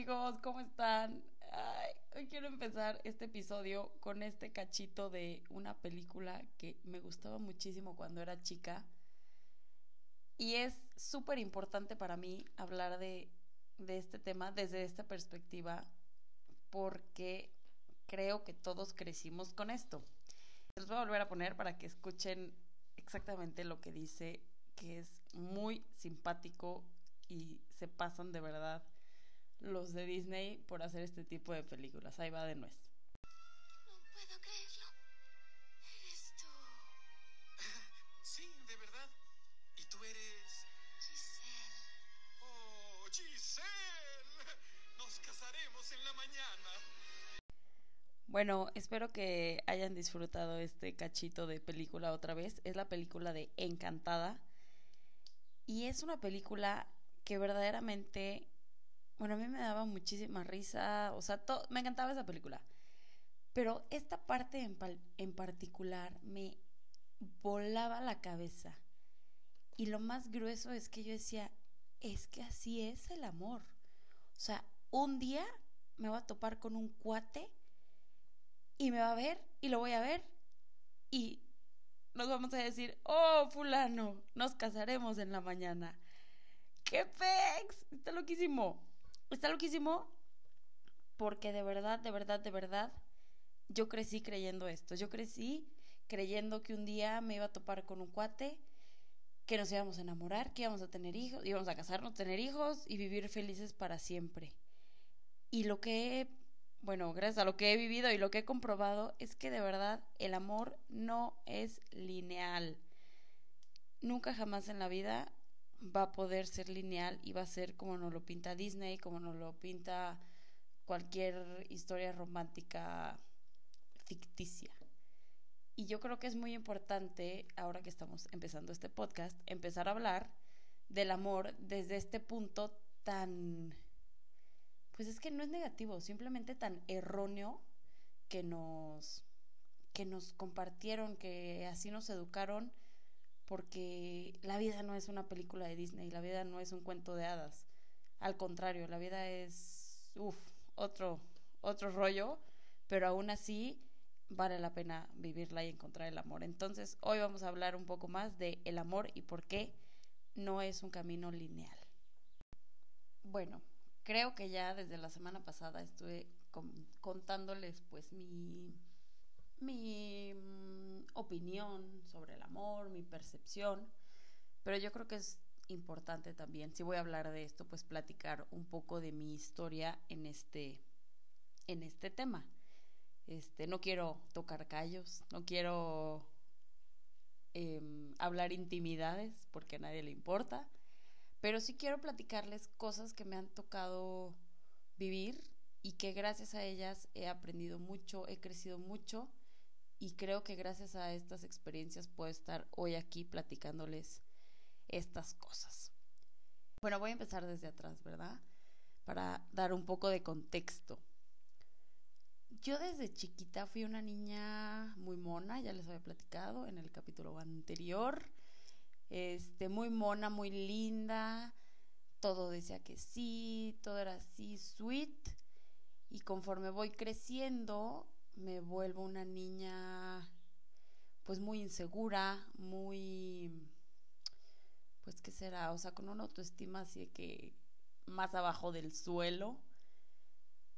amigos, ¿cómo están? Hoy quiero empezar este episodio con este cachito de una película que me gustaba muchísimo cuando era chica. Y es súper importante para mí hablar de, de este tema desde esta perspectiva porque creo que todos crecimos con esto. Les voy a volver a poner para que escuchen exactamente lo que dice, que es muy simpático y se pasan de verdad los de Disney por hacer este tipo de películas. Ahí va de nuez. No puedo creerlo. Eres tú. Sí, de verdad. ¿Y tú eres... Giselle. ¡Oh, Giselle! Nos casaremos en la mañana. Bueno, espero que hayan disfrutado este cachito de película otra vez. Es la película de Encantada. Y es una película que verdaderamente, bueno, a mí me daba muchísima risa. O sea, to- me encantaba esa película. Pero esta parte en, en particular me volaba la cabeza. Y lo más grueso es que yo decía, es que así es el amor. O sea, un día me voy a topar con un cuate y me va a ver y lo voy a ver y nos vamos a decir, oh, fulano, nos casaremos en la mañana. ¡Qué pex! Está loquísimo. Está loquísimo porque de verdad, de verdad, de verdad, yo crecí creyendo esto. Yo crecí creyendo que un día me iba a topar con un cuate, que nos íbamos a enamorar, que íbamos a tener hijos, íbamos a casarnos, tener hijos y vivir felices para siempre. Y lo que he, bueno, gracias a lo que he vivido y lo que he comprobado es que de verdad el amor no es lineal. Nunca jamás en la vida va a poder ser lineal y va a ser como nos lo pinta Disney, como nos lo pinta cualquier historia romántica ficticia. Y yo creo que es muy importante, ahora que estamos empezando este podcast, empezar a hablar del amor desde este punto tan pues es que no es negativo, simplemente tan erróneo que nos que nos compartieron, que así nos educaron, porque la vida no es una película de Disney, la vida no es un cuento de hadas. Al contrario, la vida es uf, otro otro rollo, pero aún así vale la pena vivirla y encontrar el amor. Entonces, hoy vamos a hablar un poco más de el amor y por qué no es un camino lineal. Bueno, creo que ya desde la semana pasada estuve con- contándoles pues mi, mi mm, opinión sobre el amor, mi percepción, pero yo creo que es importante también, si voy a hablar de esto, pues platicar un poco de mi historia en este, en este tema. Este, no quiero tocar callos, no quiero em, hablar intimidades porque a nadie le importa. Pero sí quiero platicarles cosas que me han tocado vivir y que gracias a ellas he aprendido mucho, he crecido mucho y creo que gracias a estas experiencias puedo estar hoy aquí platicándoles estas cosas. Bueno, voy a empezar desde atrás, ¿verdad? Para dar un poco de contexto. Yo desde chiquita fui una niña muy mona, ya les había platicado en el capítulo anterior este, muy mona, muy linda, todo decía que sí, todo era así, sweet, y conforme voy creciendo, me vuelvo una niña, pues muy insegura, muy, pues, ¿qué será? O sea, con una autoestima así de que más abajo del suelo,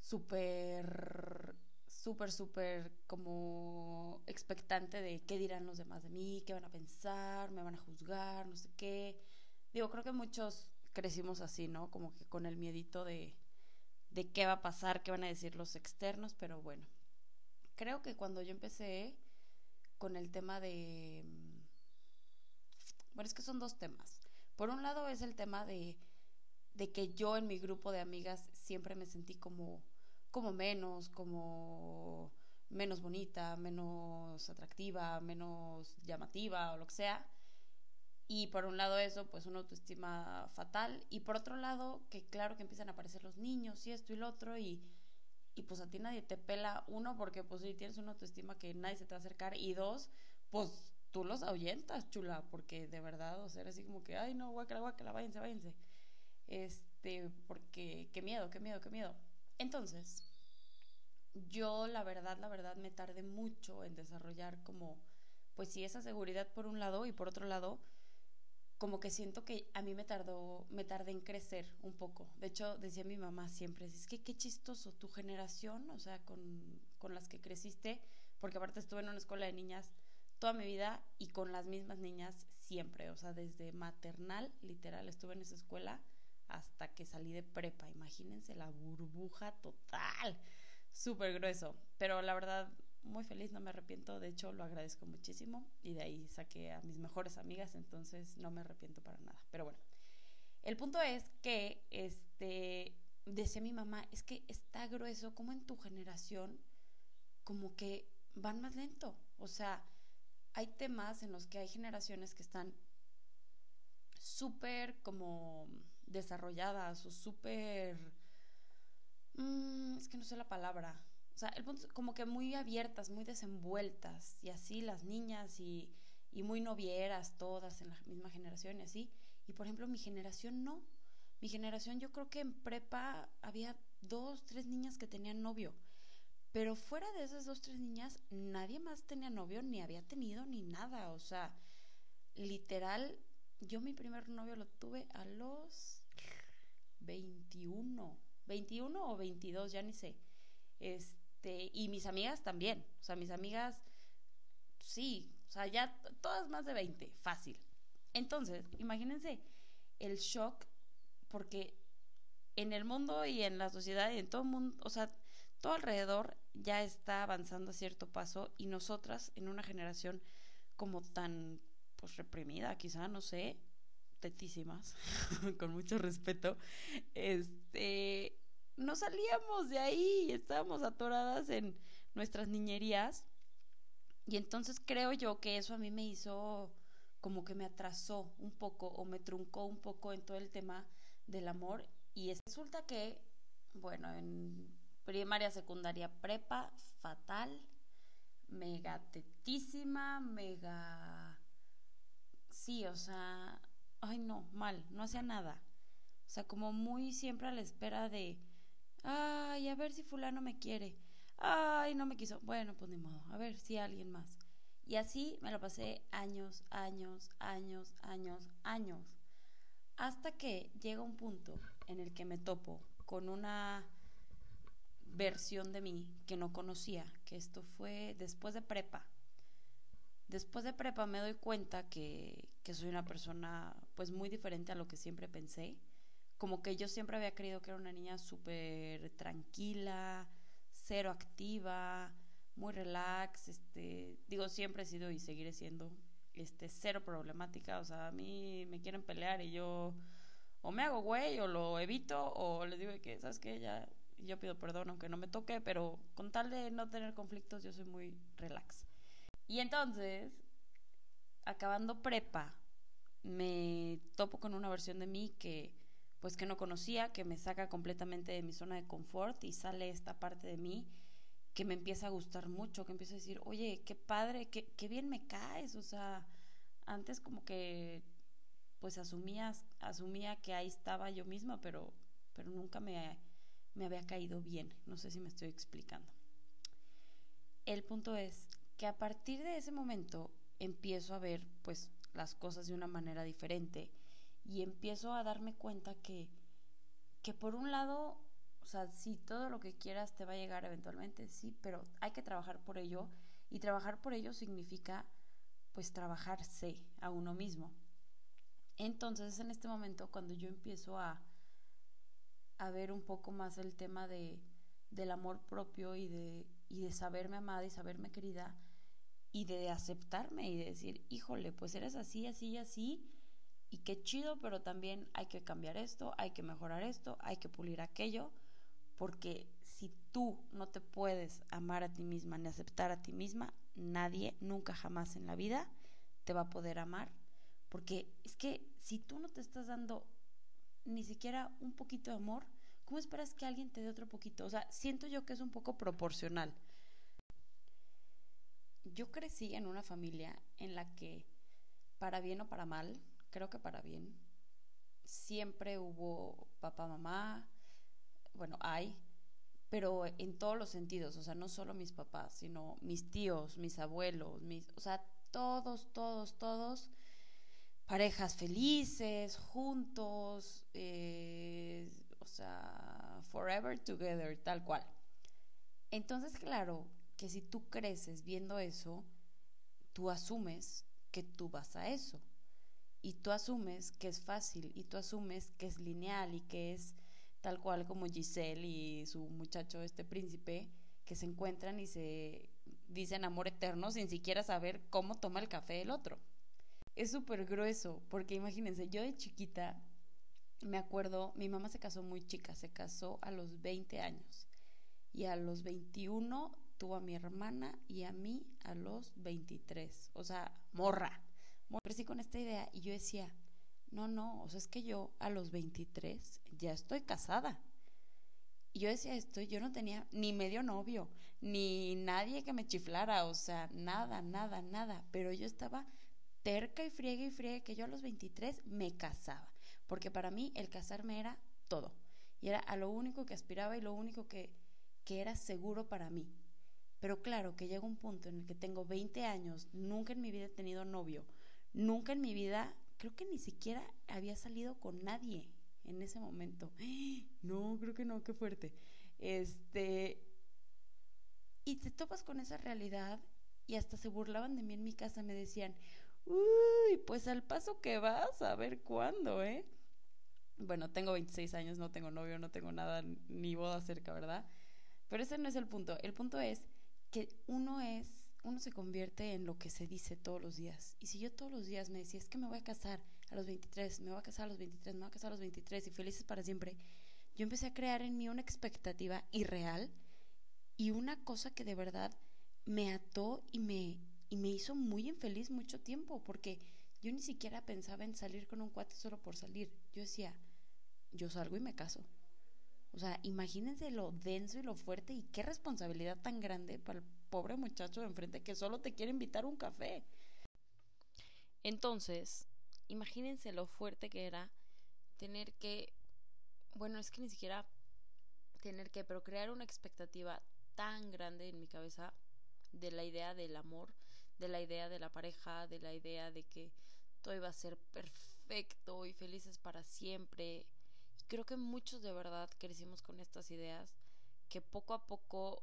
súper súper, súper como expectante de qué dirán los demás de mí, qué van a pensar, me van a juzgar, no sé qué. Digo, creo que muchos crecimos así, ¿no? Como que con el miedito de, de qué va a pasar, qué van a decir los externos, pero bueno. Creo que cuando yo empecé con el tema de... Bueno, es que son dos temas. Por un lado es el tema de, de que yo en mi grupo de amigas siempre me sentí como como menos, como menos bonita, menos atractiva, menos llamativa o lo que sea. Y por un lado eso, pues una autoestima fatal. Y por otro lado, que claro que empiezan a aparecer los niños y esto y lo otro. Y, y pues a ti nadie te pela. Uno, porque pues si tienes una autoestima que nadie se te va a acercar. Y dos, pues tú los ahuyentas, chula. Porque de verdad, o sea, era así como que, ay no, guácala, guácala, váyanse, váyanse. Este, porque qué miedo, qué miedo, qué miedo. Entonces, yo la verdad, la verdad me tardé mucho en desarrollar como, pues sí, esa seguridad por un lado y por otro lado, como que siento que a mí me tardó, me tardé en crecer un poco. De hecho, decía mi mamá siempre, es que qué chistoso tu generación, o sea, con, con las que creciste, porque aparte estuve en una escuela de niñas toda mi vida y con las mismas niñas siempre, o sea, desde maternal, literal, estuve en esa escuela hasta que salí de prepa. Imagínense la burbuja total, súper grueso. Pero la verdad, muy feliz, no me arrepiento. De hecho, lo agradezco muchísimo. Y de ahí saqué a mis mejores amigas, entonces no me arrepiento para nada. Pero bueno, el punto es que, este, decía mi mamá, es que está grueso, como en tu generación, como que van más lento. O sea, hay temas en los que hay generaciones que están súper como desarrolladas o súper... Mmm, es que no sé la palabra. O sea, el punto es como que muy abiertas, muy desenvueltas, y así las niñas y, y muy novieras todas en la misma generación y así. Y por ejemplo, mi generación no. Mi generación yo creo que en prepa había dos, tres niñas que tenían novio. Pero fuera de esas dos, tres niñas, nadie más tenía novio, ni había tenido, ni nada. O sea, literal, yo mi primer novio lo tuve a los 21, 21 o 22, ya ni sé. Este, y mis amigas también, o sea, mis amigas, sí, o sea, ya todas más de 20, fácil. Entonces, imagínense el shock, porque en el mundo y en la sociedad y en todo el mundo, o sea, todo alrededor ya está avanzando a cierto paso y nosotras en una generación como tan pues reprimida, quizá, no sé, tetísimas, con mucho respeto, este, no salíamos de ahí, estábamos atoradas en nuestras niñerías y entonces creo yo que eso a mí me hizo como que me atrasó un poco o me truncó un poco en todo el tema del amor y resulta que, bueno, en primaria, secundaria, prepa, fatal, mega tetísima, mega sí, o sea, ay no, mal, no hacía nada. O sea, como muy siempre a la espera de, ay, a ver si fulano me quiere. Ay, no me quiso. Bueno, pues ni modo, a ver si alguien más. Y así me lo pasé años, años, años, años, años. Hasta que llega un punto en el que me topo con una versión de mí que no conocía, que esto fue después de prepa después de prepa me doy cuenta que, que soy una persona pues muy diferente a lo que siempre pensé. Como que yo siempre había creído que era una niña súper tranquila, cero activa, muy relax, este, digo, siempre he sido y seguiré siendo este cero problemática, o sea, a mí me quieren pelear y yo o me hago güey o lo evito o les digo que sabes que ya yo pido perdón aunque no me toque, pero con tal de no tener conflictos yo soy muy relax. Y entonces, acabando prepa, me topo con una versión de mí que pues que no conocía, que me saca completamente de mi zona de confort y sale esta parte de mí que me empieza a gustar mucho, que empiezo a decir, oye, qué padre, qué, qué bien me caes, o sea, antes como que pues asumía, asumía que ahí estaba yo misma, pero, pero nunca me, me había caído bien, no sé si me estoy explicando. El punto es, que a partir de ese momento empiezo a ver pues las cosas de una manera diferente y empiezo a darme cuenta que, que por un lado, o sea, sí, todo lo que quieras te va a llegar eventualmente, sí, pero hay que trabajar por ello y trabajar por ello significa pues trabajarse a uno mismo. Entonces en este momento cuando yo empiezo a, a ver un poco más el tema de, del amor propio y de, y de saberme amada y saberme querida, y de aceptarme y de decir, híjole, pues eres así, así y así, y qué chido, pero también hay que cambiar esto, hay que mejorar esto, hay que pulir aquello, porque si tú no te puedes amar a ti misma ni aceptar a ti misma, nadie, nunca jamás en la vida te va a poder amar. Porque es que si tú no te estás dando ni siquiera un poquito de amor, ¿cómo esperas que alguien te dé otro poquito? O sea, siento yo que es un poco proporcional. Yo crecí en una familia en la que, para bien o para mal, creo que para bien, siempre hubo papá, mamá, bueno, hay, pero en todos los sentidos, o sea, no solo mis papás, sino mis tíos, mis abuelos, mis, o sea, todos, todos, todos, parejas felices, juntos, eh, o sea, forever together, tal cual. Entonces, claro, que si tú creces viendo eso, tú asumes que tú vas a eso. Y tú asumes que es fácil, y tú asumes que es lineal y que es tal cual como Giselle y su muchacho, este príncipe, que se encuentran y se dicen amor eterno sin siquiera saber cómo toma el café el otro. Es súper grueso, porque imagínense, yo de chiquita me acuerdo, mi mamá se casó muy chica, se casó a los 20 años y a los 21 tuvo a mi hermana y a mí a los 23, o sea, morra. Crecí con esta idea y yo decía, no, no, o sea, es que yo a los 23 ya estoy casada. Y yo decía esto, yo no tenía ni medio novio, ni nadie que me chiflara, o sea, nada, nada, nada. Pero yo estaba terca y friega y friega que yo a los 23 me casaba. Porque para mí el casarme era todo. Y era a lo único que aspiraba y lo único que, que era seguro para mí. Pero claro que llega un punto en el que tengo 20 años, nunca en mi vida he tenido novio, nunca en mi vida creo que ni siquiera había salido con nadie en ese momento. No, creo que no, qué fuerte. Este. Y te topas con esa realidad y hasta se burlaban de mí en mi casa, me decían, uy, pues al paso que vas, a ver cuándo, ¿eh? Bueno, tengo 26 años, no tengo novio, no tengo nada, ni boda cerca, ¿verdad? Pero ese no es el punto. El punto es que uno es uno se convierte en lo que se dice todos los días. Y si yo todos los días me decía, es que me voy a casar a los 23, me voy a casar a los 23, me voy a casar a los 23 y felices para siempre, yo empecé a crear en mí una expectativa irreal y una cosa que de verdad me ató y me, y me hizo muy infeliz mucho tiempo, porque yo ni siquiera pensaba en salir con un cuate solo por salir. Yo decía, yo salgo y me caso. O sea, imagínense lo denso y lo fuerte y qué responsabilidad tan grande para pobre muchacho de enfrente que solo te quiere invitar un café. Entonces, imagínense lo fuerte que era tener que, bueno, es que ni siquiera tener que, pero crear una expectativa tan grande en mi cabeza de la idea del amor, de la idea de la pareja, de la idea de que todo iba a ser perfecto y felices para siempre. Y creo que muchos de verdad crecimos con estas ideas que poco a poco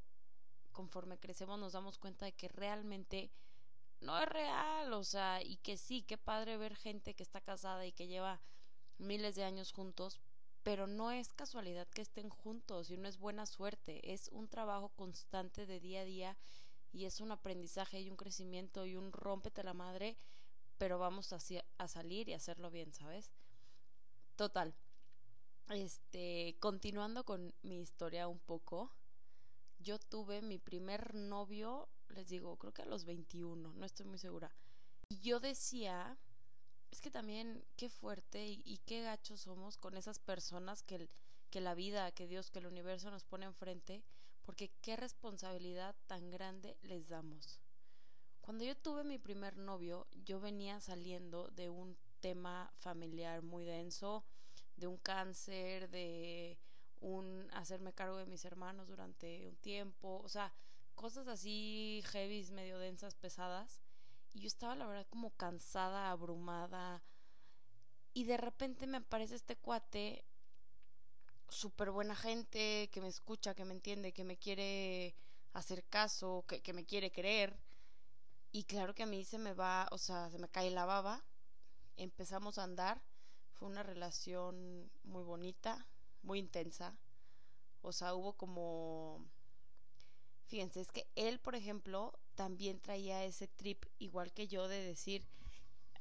conforme crecemos nos damos cuenta de que realmente no es real, o sea, y que sí, qué padre ver gente que está casada y que lleva miles de años juntos, pero no es casualidad que estén juntos y no es buena suerte, es un trabajo constante de día a día y es un aprendizaje y un crecimiento y un rómpete la madre, pero vamos a, a salir y hacerlo bien, ¿sabes? Total. Este, continuando con mi historia un poco, yo tuve mi primer novio, les digo, creo que a los 21, no estoy muy segura. Y yo decía, es que también qué fuerte y, qué gachos somos con esas personas que, que la vida, que Dios, que el universo nos pone enfrente, porque qué responsabilidad tan grande les damos. Cuando yo tuve mi primer novio, yo venía saliendo de un tema familiar muy denso, de un cáncer, de un hacerme cargo de mis hermanos durante un tiempo, o sea, cosas así heavy, medio densas, pesadas. Y yo estaba la verdad como cansada, abrumada. Y de repente me aparece este cuate, súper buena gente, que me escucha, que me entiende, que me quiere hacer caso, que, que me quiere querer. Y claro que a mí se me va, o sea, se me cae la baba. Empezamos a andar. Fue una relación muy bonita, muy intensa. O sea, hubo como... Fíjense, es que él, por ejemplo, también traía ese trip igual que yo de decir,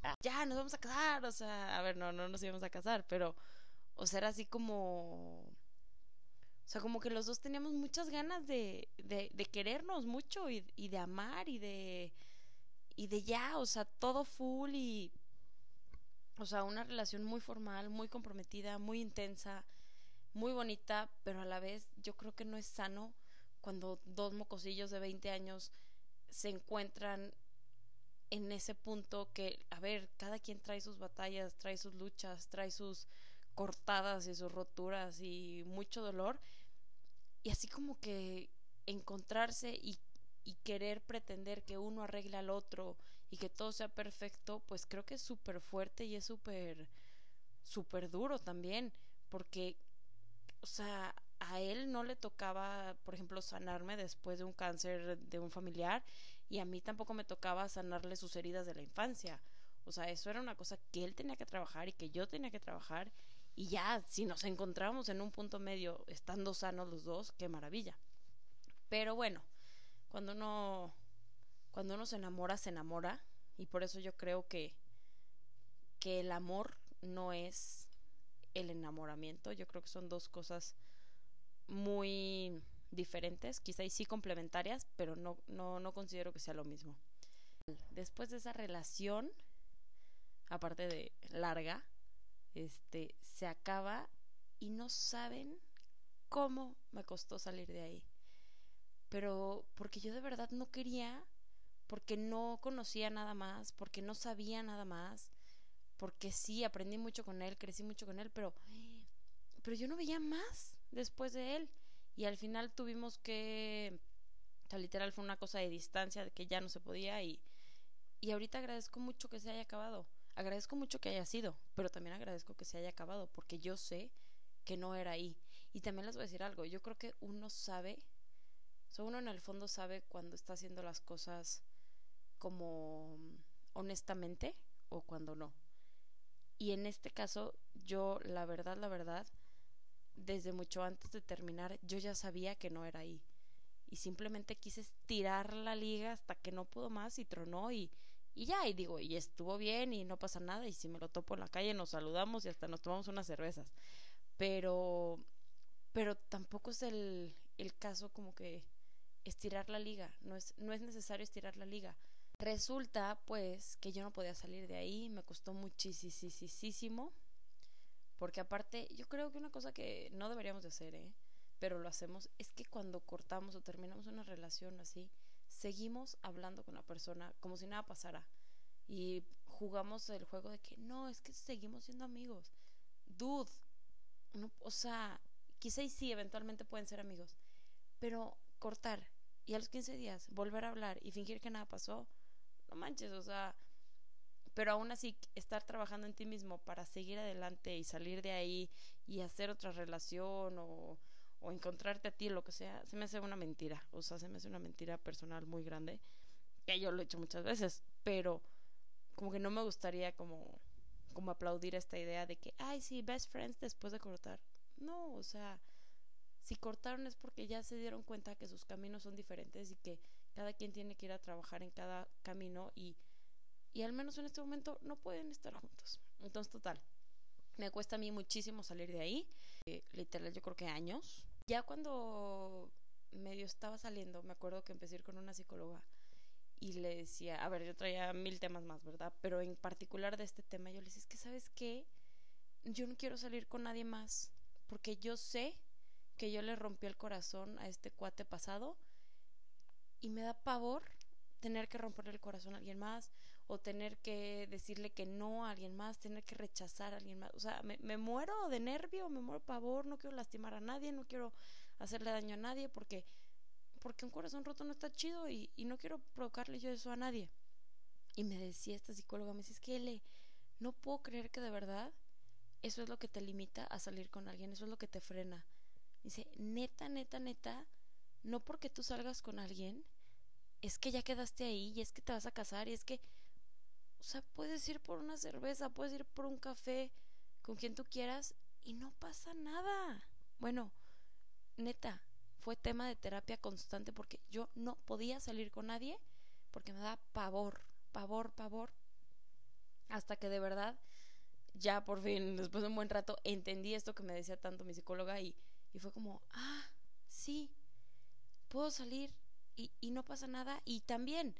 ah, ya, nos vamos a casar. O sea, a ver, no, no nos íbamos a casar, pero, o sea, era así como... O sea, como que los dos teníamos muchas ganas de, de, querernos mucho y, y de amar y de, y de ya, o sea, todo full y, o sea, una relación muy formal, muy comprometida, muy intensa, muy bonita, pero a la vez yo creo que no es sano cuando dos mocosillos de 20 años se encuentran en ese punto que, a ver, cada quien trae sus batallas, trae sus luchas, trae sus cortadas y sus roturas y mucho dolor. Y así como que encontrarse y, y querer pretender que uno arregle al otro y que todo sea perfecto, pues creo que es súper fuerte y es súper, súper duro también, porque, o sea, a él no le tocaba, por ejemplo, sanarme después de un cáncer de un familiar y a mí tampoco me tocaba sanarle sus heridas de la infancia. O sea, eso era una cosa que él tenía que trabajar y que yo tenía que trabajar. Y ya, si nos encontramos en un punto medio, estando sanos los dos, qué maravilla. Pero bueno, cuando uno, cuando uno se enamora, se enamora. Y por eso yo creo que, que el amor no es el enamoramiento. Yo creo que son dos cosas muy diferentes, quizá y sí complementarias, pero no, no, no considero que sea lo mismo. Después de esa relación, aparte de larga, este, se acaba y no saben cómo me costó salir de ahí. Pero porque yo de verdad no quería, porque no conocía nada más, porque no sabía nada más, porque sí, aprendí mucho con él, crecí mucho con él, pero, pero yo no veía más después de él. Y al final tuvimos que, o sea, literal fue una cosa de distancia, de que ya no se podía y, y ahorita agradezco mucho que se haya acabado. Agradezco mucho que haya sido, pero también agradezco que se haya acabado, porque yo sé que no era ahí. Y también les voy a decir algo, yo creo que uno sabe, o sea, uno en el fondo sabe cuando está haciendo las cosas como honestamente o cuando no. Y en este caso, yo, la verdad, la verdad, desde mucho antes de terminar, yo ya sabía que no era ahí. Y simplemente quise estirar la liga hasta que no pudo más y tronó y, y ya, y digo, y estuvo bien y no pasa nada. Y si me lo topo en la calle, nos saludamos y hasta nos tomamos unas cervezas. Pero, pero tampoco es el, el caso como que estirar la liga. No es, no es necesario estirar la liga. Resulta, pues, que yo no podía salir de ahí, me costó muchísimo porque aparte, yo creo que una cosa que no deberíamos de hacer, ¿eh? pero lo hacemos, es que cuando cortamos o terminamos una relación así, seguimos hablando con la persona como si nada pasara. Y jugamos el juego de que no, es que seguimos siendo amigos. Dude, no, o sea, quizá y sí, eventualmente pueden ser amigos, pero cortar y a los 15 días volver a hablar y fingir que nada pasó, no manches, o sea, pero aún así estar trabajando en ti mismo para seguir adelante y salir de ahí y hacer otra relación o, o encontrarte a ti, lo que sea, se me hace una mentira, o sea, se me hace una mentira personal muy grande, que yo lo he hecho muchas veces, pero como que no me gustaría como, como aplaudir esta idea de que, ay, sí, best friends después de cortar. No, o sea, si cortaron es porque ya se dieron cuenta que sus caminos son diferentes y que cada quien tiene que ir a trabajar en cada camino y y al menos en este momento no pueden estar juntos. Entonces, total, me cuesta a mí muchísimo salir de ahí, eh, literal yo creo que años. Ya cuando medio estaba saliendo, me acuerdo que empecé a con una psicóloga y le decía, a ver, yo traía mil temas más, ¿verdad? Pero en particular de este tema, yo le decía, es que sabes qué, yo no quiero salir con nadie más, porque yo sé que yo le rompí el corazón a este cuate pasado y me da pavor tener que romperle el corazón a alguien más o tener que decirle que no a alguien más, tener que rechazar a alguien más. O sea, me, muero de nervio, me muero de pavor, no quiero lastimar a nadie, no quiero hacerle daño a nadie porque, porque un corazón roto no está chido y, y no quiero provocarle yo eso a nadie. Y me decía esta psicóloga, me dice, es que le, no puedo creer que de verdad eso es lo que te limita a salir con alguien, eso es lo que te frena. Dice, neta, neta, neta, no porque tú salgas con alguien, es que ya quedaste ahí y es que te vas a casar y es que o sea, puedes ir por una cerveza, puedes ir por un café con quien tú quieras y no pasa nada. Bueno, neta, fue tema de terapia constante porque yo no podía salir con nadie porque me da pavor, pavor, pavor. Hasta que de verdad, ya por fin, después de un buen rato, entendí esto que me decía tanto mi psicóloga y, y fue como, ah, sí, puedo salir y, y no pasa nada. Y también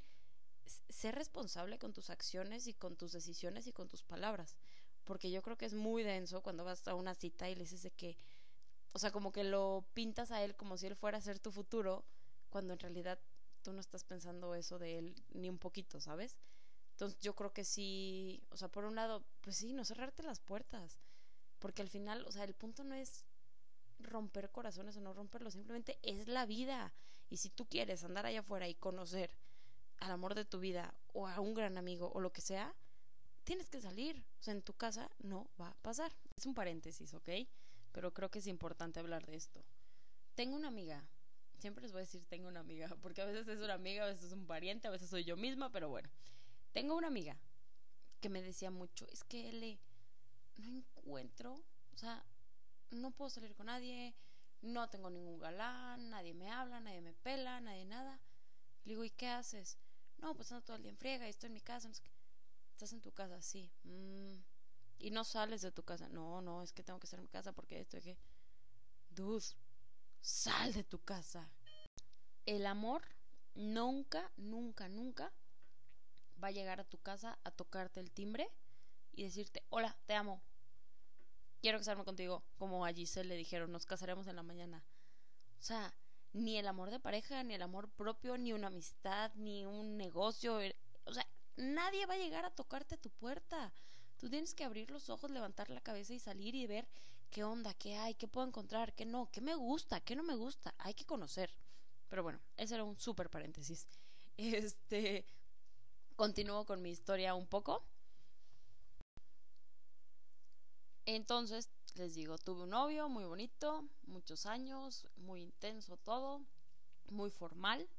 ser responsable con tus acciones y con tus decisiones y con tus palabras. Porque yo creo que es muy denso cuando vas a una cita y le dices de que, o sea, como que lo pintas a él como si él fuera a ser tu futuro, cuando en realidad tú no estás pensando eso de él ni un poquito, ¿sabes? Entonces yo creo que sí, o sea, por un lado, pues sí, no cerrarte las puertas, porque al final, o sea, el punto no es romper corazones o no romperlos, simplemente es la vida. Y si tú quieres andar allá afuera y conocer al amor de tu vida o a un gran amigo o lo que sea, tienes que salir. O sea, en tu casa no va a pasar. Es un paréntesis, ¿ok? Pero creo que es importante hablar de esto. Tengo una amiga. Siempre les voy a decir tengo una amiga, porque a veces es una amiga, a veces es un pariente, a veces soy yo misma, pero bueno. Tengo una amiga que me decía mucho, es que L, no encuentro, o sea, no puedo salir con nadie, no tengo ningún galán, nadie me habla, nadie me pela, nadie nada. Le digo, ¿y qué haces? No, pues ando todo el día en friega y estoy en mi casa. ¿Estás en tu casa? Sí. Mm. ¿Y no sales de tu casa? No, no, es que tengo que estar en mi casa porque esto es que... Dude, sal de tu casa. El amor nunca, nunca, nunca va a llegar a tu casa a tocarte el timbre y decirte, hola, te amo, quiero casarme contigo, como a Giselle le dijeron, nos casaremos en la mañana. O sea, ni el amor de pareja, ni el amor propio, ni una amistad, ni un negocio, o sea, nadie va a llegar a tocarte tu puerta. Tú tienes que abrir los ojos, levantar la cabeza y salir y ver qué onda, qué hay, qué puedo encontrar, qué no, qué me gusta, qué no me gusta. Hay que conocer. Pero bueno, ese era un súper paréntesis. Este, continúo con mi historia un poco. Entonces, les digo, tuve un novio muy bonito, muchos años, muy intenso todo, muy formal.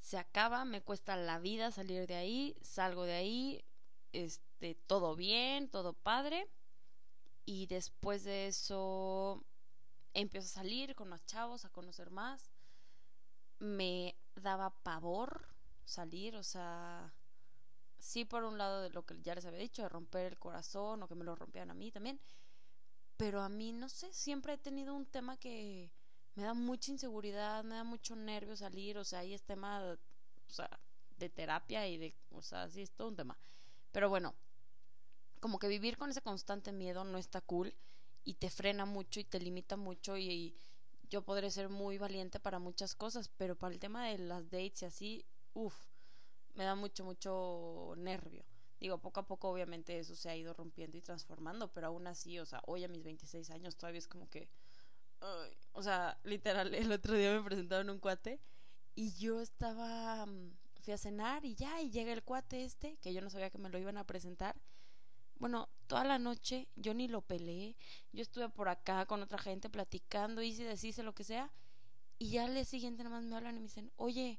Se acaba, me cuesta la vida salir de ahí, salgo de ahí, este, todo bien, todo padre. Y después de eso empiezo a salir con los chavos, a conocer más. Me daba pavor salir, o sea, sí por un lado de lo que ya les había dicho, de romper el corazón o que me lo rompieran a mí también, pero a mí no sé, siempre he tenido un tema que me da mucha inseguridad, me da mucho nervio salir, o sea, ahí es tema, o sea, de terapia y de, o sea, sí es todo un tema. Pero bueno, como que vivir con ese constante miedo no está cool y te frena mucho y te limita mucho y, y yo podré ser muy valiente para muchas cosas, pero para el tema de las dates y así, uff, me da mucho, mucho nervio. Digo, poco a poco obviamente eso se ha ido rompiendo y transformando, pero aún así, o sea, hoy a mis 26 años todavía es como que... o sea, literal, el otro día me presentaron un cuate y yo estaba... Mm, fui a cenar y ya, y llega el cuate este, que yo no sabía que me lo iban a presentar. Bueno, toda la noche yo ni lo peleé, yo estuve por acá con otra gente platicando, hice, deshice, lo que sea, y ya al día siguiente nada más me hablan y me dicen, oye,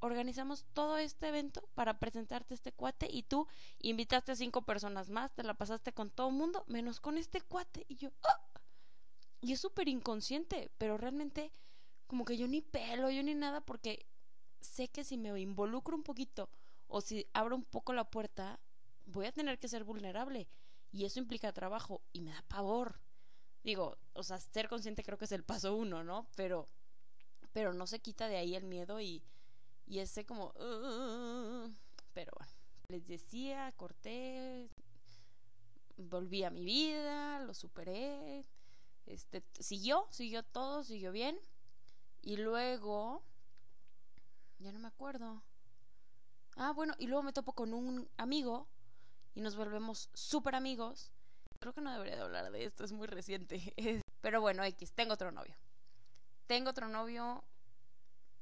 organizamos todo este evento para presentarte este cuate y tú invitaste a cinco personas más, te la pasaste con todo el mundo, menos con este cuate. Y yo, ¡ah! Y es súper inconsciente, pero realmente como que yo ni pelo, yo ni nada, porque sé que si me involucro un poquito o si abro un poco la puerta, voy a tener que ser vulnerable. Y eso implica trabajo y me da pavor. Digo, o sea, ser consciente creo que es el paso uno, ¿no? Pero, pero no se quita de ahí el miedo y, y ese como... pero bueno, les decía, corté, volví a mi vida, lo superé, este, siguió, siguió todo, siguió bien. Y luego, ya no me acuerdo. Ah, bueno, y luego me topo con un amigo y nos volvemos súper amigos. Creo que no debería de hablar de esto, es muy reciente. Pero bueno, X, tengo otro novio. Tengo otro novio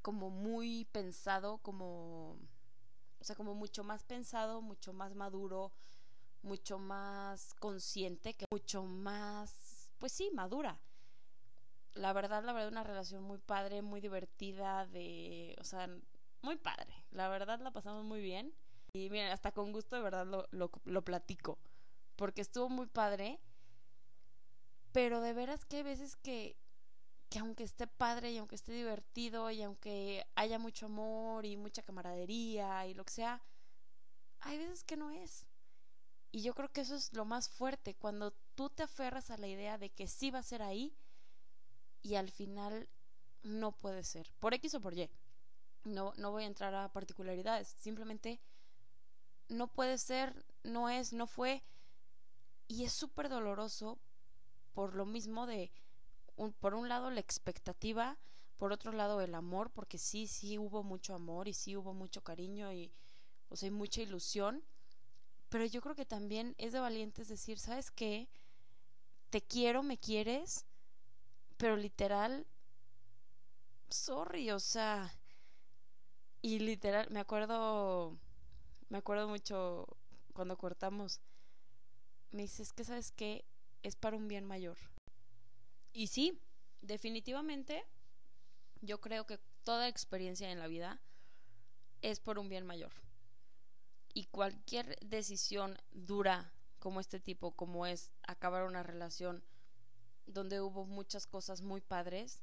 como muy pensado, como, o sea, como mucho más pensado, mucho más maduro, mucho más consciente, que mucho más, pues sí, madura. La verdad, la verdad, una relación muy padre, muy divertida, de, o sea, muy padre. La verdad, la pasamos muy bien. Y miren, hasta con gusto de verdad lo, lo, lo platico. Porque estuvo muy padre. Pero de veras que hay veces que que aunque esté padre y aunque esté divertido y aunque haya mucho amor y mucha camaradería y lo que sea, hay veces que no es. Y yo creo que eso es lo más fuerte, cuando tú te aferras a la idea de que sí va a ser ahí y al final no puede ser, por X o por Y. No, no voy a entrar a particularidades, simplemente no puede ser, no es, no fue. Y es súper doloroso por lo mismo de, por un lado, la expectativa, por otro lado, el amor, porque sí, sí hubo mucho amor y sí hubo mucho cariño y, o sea, mucha ilusión. Pero yo creo que también es de valientes decir, ¿sabes qué? Te quiero, me quieres, pero literal, sorry, o sea, y literal, me acuerdo, me acuerdo mucho cuando cortamos, me dices que sabes qué, es para un bien mayor. Y sí, definitivamente, yo creo que toda experiencia en la vida es por un bien mayor. Y cualquier decisión dura como este tipo, como es acabar una relación donde hubo muchas cosas muy padres,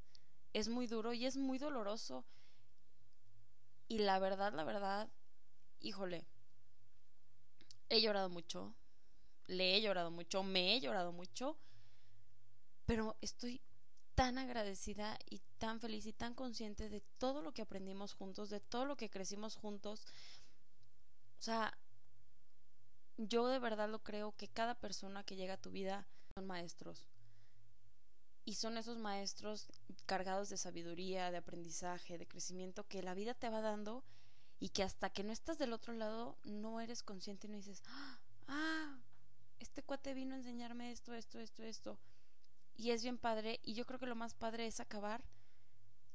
es muy duro y es muy doloroso. Y la verdad, la verdad, híjole, he llorado mucho, le he llorado mucho, me he llorado mucho, pero estoy tan agradecida y tan feliz y tan consciente de todo lo que aprendimos juntos, de todo lo que crecimos juntos. O sea, yo de verdad lo creo que cada persona que llega a tu vida son maestros. Y son esos maestros cargados de sabiduría, de aprendizaje, de crecimiento que la vida te va dando y que hasta que no estás del otro lado no eres consciente y no dices, ah, este cuate vino a enseñarme esto, esto, esto, esto. Y es bien padre y yo creo que lo más padre es acabar,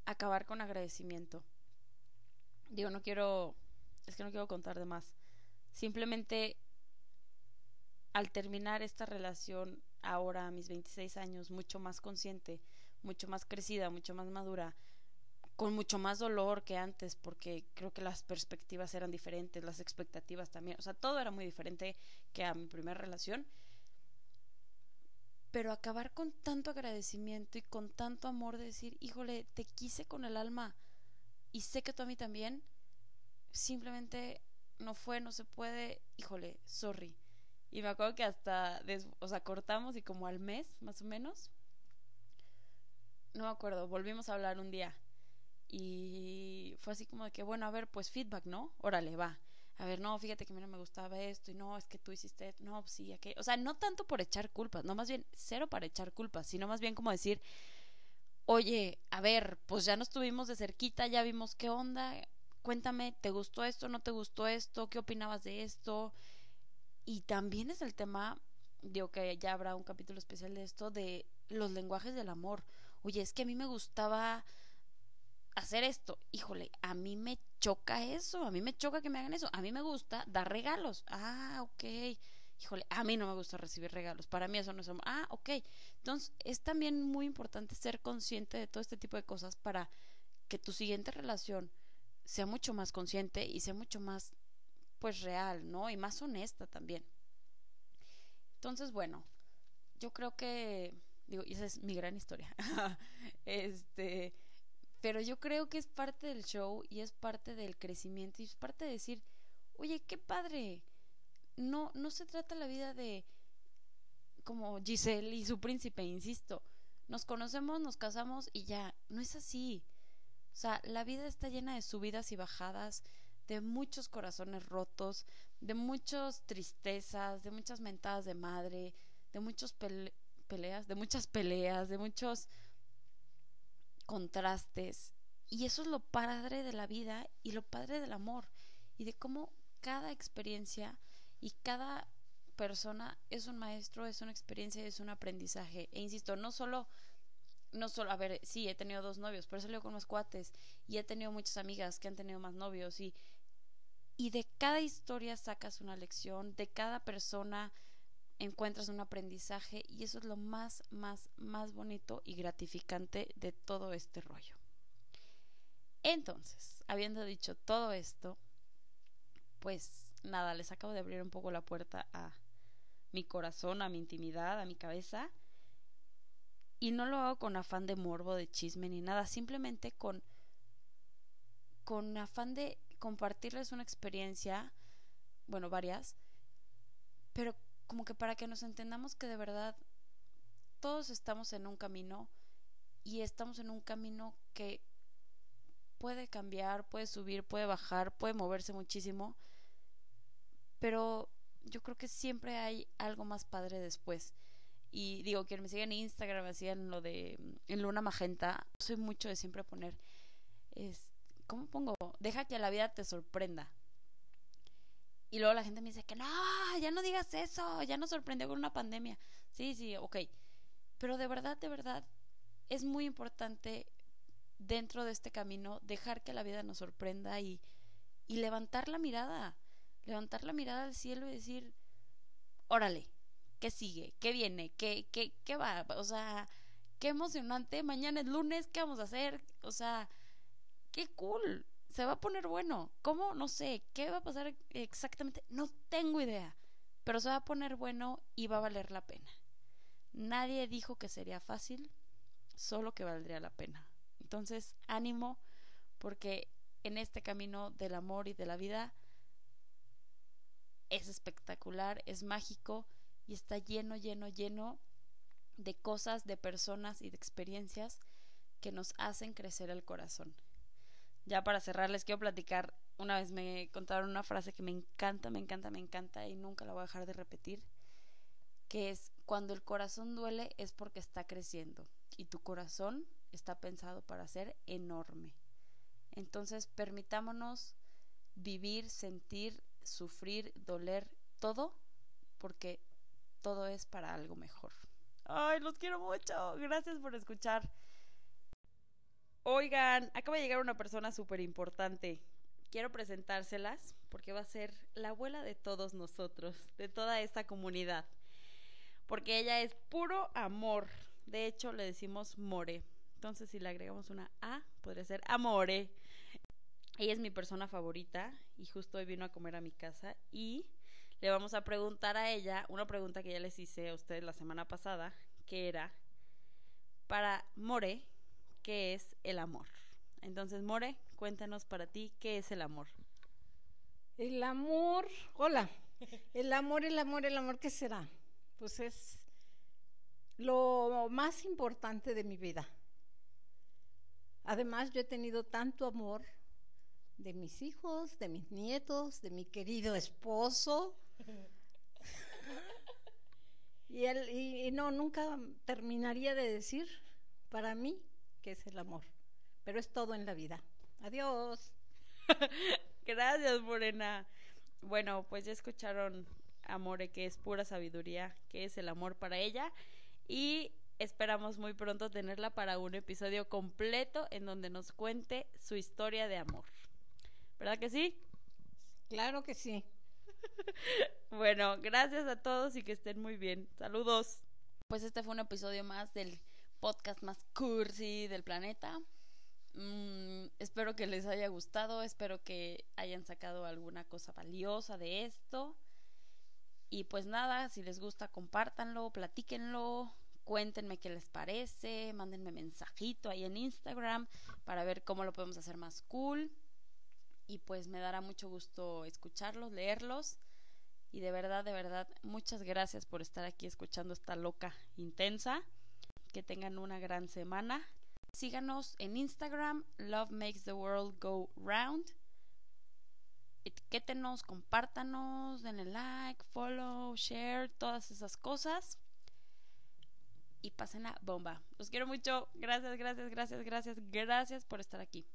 acabar con agradecimiento. Digo, no quiero, es que no quiero contar de más. Simplemente al terminar esta relación ahora a mis 26 años mucho más consciente, mucho más crecida, mucho más madura, con mucho más dolor que antes, porque creo que las perspectivas eran diferentes, las expectativas también, o sea, todo era muy diferente que a mi primera relación. Pero acabar con tanto agradecimiento y con tanto amor de decir, híjole, te quise con el alma y sé que tú a mí también, simplemente no fue, no se puede, híjole, sorry. Y me acuerdo que hasta, o sea, cortamos y como al mes, más o menos, no me acuerdo, volvimos a hablar un día. Y fue así como de que, bueno, a ver, pues feedback, ¿no? Órale, va. A ver, no, fíjate que a mí no me gustaba esto y no, es que tú hiciste, no, pues sí, aquello. O sea, no tanto por echar culpas, no más bien cero para echar culpas, sino más bien como decir, oye, a ver, pues ya nos tuvimos de cerquita, ya vimos qué onda, cuéntame, ¿te gustó esto, no te gustó esto? ¿Qué opinabas de esto? Y también es el tema, digo que ya habrá un capítulo especial de esto, de los lenguajes del amor. Oye, es que a mí me gustaba hacer esto. Híjole, a mí me choca eso, a mí me choca que me hagan eso. A mí me gusta dar regalos. Ah, ok. Híjole, a mí no me gusta recibir regalos. Para mí eso no es. Ah, ok. Entonces, es también muy importante ser consciente de todo este tipo de cosas para que tu siguiente relación sea mucho más consciente y sea mucho más pues real, ¿no? Y más honesta también. Entonces, bueno, yo creo que, digo, esa es mi gran historia. este, pero yo creo que es parte del show y es parte del crecimiento y es parte de decir, oye, qué padre. No, no se trata la vida de como Giselle y su príncipe, insisto. Nos conocemos, nos casamos y ya. No es así. O sea, la vida está llena de subidas y bajadas, de muchos corazones rotos, de muchas tristezas, de muchas mentadas de madre, de muchas peleas, de muchas peleas, de muchos contrastes. Y eso es lo padre de la vida y lo padre del amor y de cómo cada experiencia y cada persona es un maestro, es una experiencia, es un aprendizaje. E insisto, no solo no solo, a ver, sí, he tenido dos novios, pero he salido con unos cuates y he tenido muchas amigas que han tenido más novios y y de cada historia sacas una lección, de cada persona encuentras un aprendizaje y eso es lo más, más, más bonito y gratificante de todo este rollo. Entonces, habiendo dicho todo esto, pues nada, les acabo de abrir un poco la puerta a mi corazón, a mi intimidad, a mi cabeza. Y no lo hago con afán de morbo, de chisme ni nada, simplemente con con afán de compartirles una experiencia, bueno, varias, pero como que para que nos entendamos que de verdad todos estamos en un camino y estamos en un camino que puede cambiar, puede subir, puede bajar, puede moverse muchísimo, pero yo creo que siempre hay algo más padre después. Y digo, quien me sigue en Instagram, hacían lo de en Luna Magenta, soy mucho de siempre poner, es, ¿cómo pongo? Deja que la vida te sorprenda. Y luego la gente me dice que no, ya no digas eso, ya nos sorprendió con una pandemia. Sí, sí, ok. Pero de verdad, de verdad, es muy importante dentro de este camino dejar que la vida nos sorprenda y, y levantar la mirada, levantar la mirada al cielo y decir, órale, ¿qué sigue? ¿Qué viene? ¿Qué, qué, qué va? O sea, qué emocionante, mañana es lunes, ¿qué vamos a hacer? O sea, qué cool, se va a poner bueno. ¿Cómo? No sé, ¿qué va a pasar exactamente? No tengo idea, pero se va a poner bueno y va a valer la pena. Nadie dijo que sería fácil, solo que valdría la pena. Entonces, ánimo, porque en este camino del amor y de la vida es espectacular, es mágico y está lleno, lleno, lleno de cosas, de personas y de experiencias que nos hacen crecer el corazón. Ya para cerrar, les quiero platicar. Una vez me contaron una frase que me encanta, me encanta, me encanta y nunca la voy a dejar de repetir, que es, cuando el corazón duele es porque está creciendo y tu corazón está pensado para ser enorme. Entonces, permitámonos vivir, sentir, sufrir, doler, todo, porque todo es para algo mejor. Ay, los quiero mucho. Gracias por escuchar. Oigan, acaba de llegar una persona súper importante. Quiero presentárselas porque va a ser la abuela de todos nosotros, de toda esta comunidad. Porque ella es puro amor. De hecho, le decimos more. Entonces, si le agregamos una A, podría ser amore. Ella es mi persona favorita y justo hoy vino a comer a mi casa y le vamos a preguntar a ella una pregunta que ya les hice a ustedes la semana pasada, que era para More, ¿qué es el amor? Entonces, More, cuéntanos para ti, ¿qué es el amor? El amor, hola, el amor, el amor, el amor, ¿qué será? Pues es lo más importante de mi vida. Además, yo he tenido tanto amor de mis hijos, de mis nietos, de mi querido esposo. y, él, y, y no, nunca terminaría de decir para mí que es el amor. Pero es todo en la vida. Adiós. Gracias, Morena. Bueno, pues ya escucharon Amore, que es pura sabiduría, que es el amor para ella. Y esperamos muy pronto tenerla para un episodio completo en donde nos cuente su historia de amor. ¿Verdad que sí? Claro que sí. bueno, gracias a todos y que estén muy bien. Saludos. Pues este fue un episodio más del podcast más cursi del planeta. Mm, espero que les haya gustado, espero que hayan sacado alguna cosa valiosa de esto. Y pues nada, si les gusta, compártanlo, platíquenlo, cuéntenme qué les parece, mándenme mensajito ahí en Instagram para ver cómo lo podemos hacer más cool. Y pues me dará mucho gusto escucharlos, leerlos. Y de verdad, de verdad, muchas gracias por estar aquí escuchando esta loca intensa. Que tengan una gran semana. Síganos en Instagram, Love Makes the World Go Round. Etiquétenos, compártanos, denle like, follow, share, todas esas cosas. Y pasen la bomba. Los quiero mucho. Gracias, gracias, gracias, gracias, gracias por estar aquí.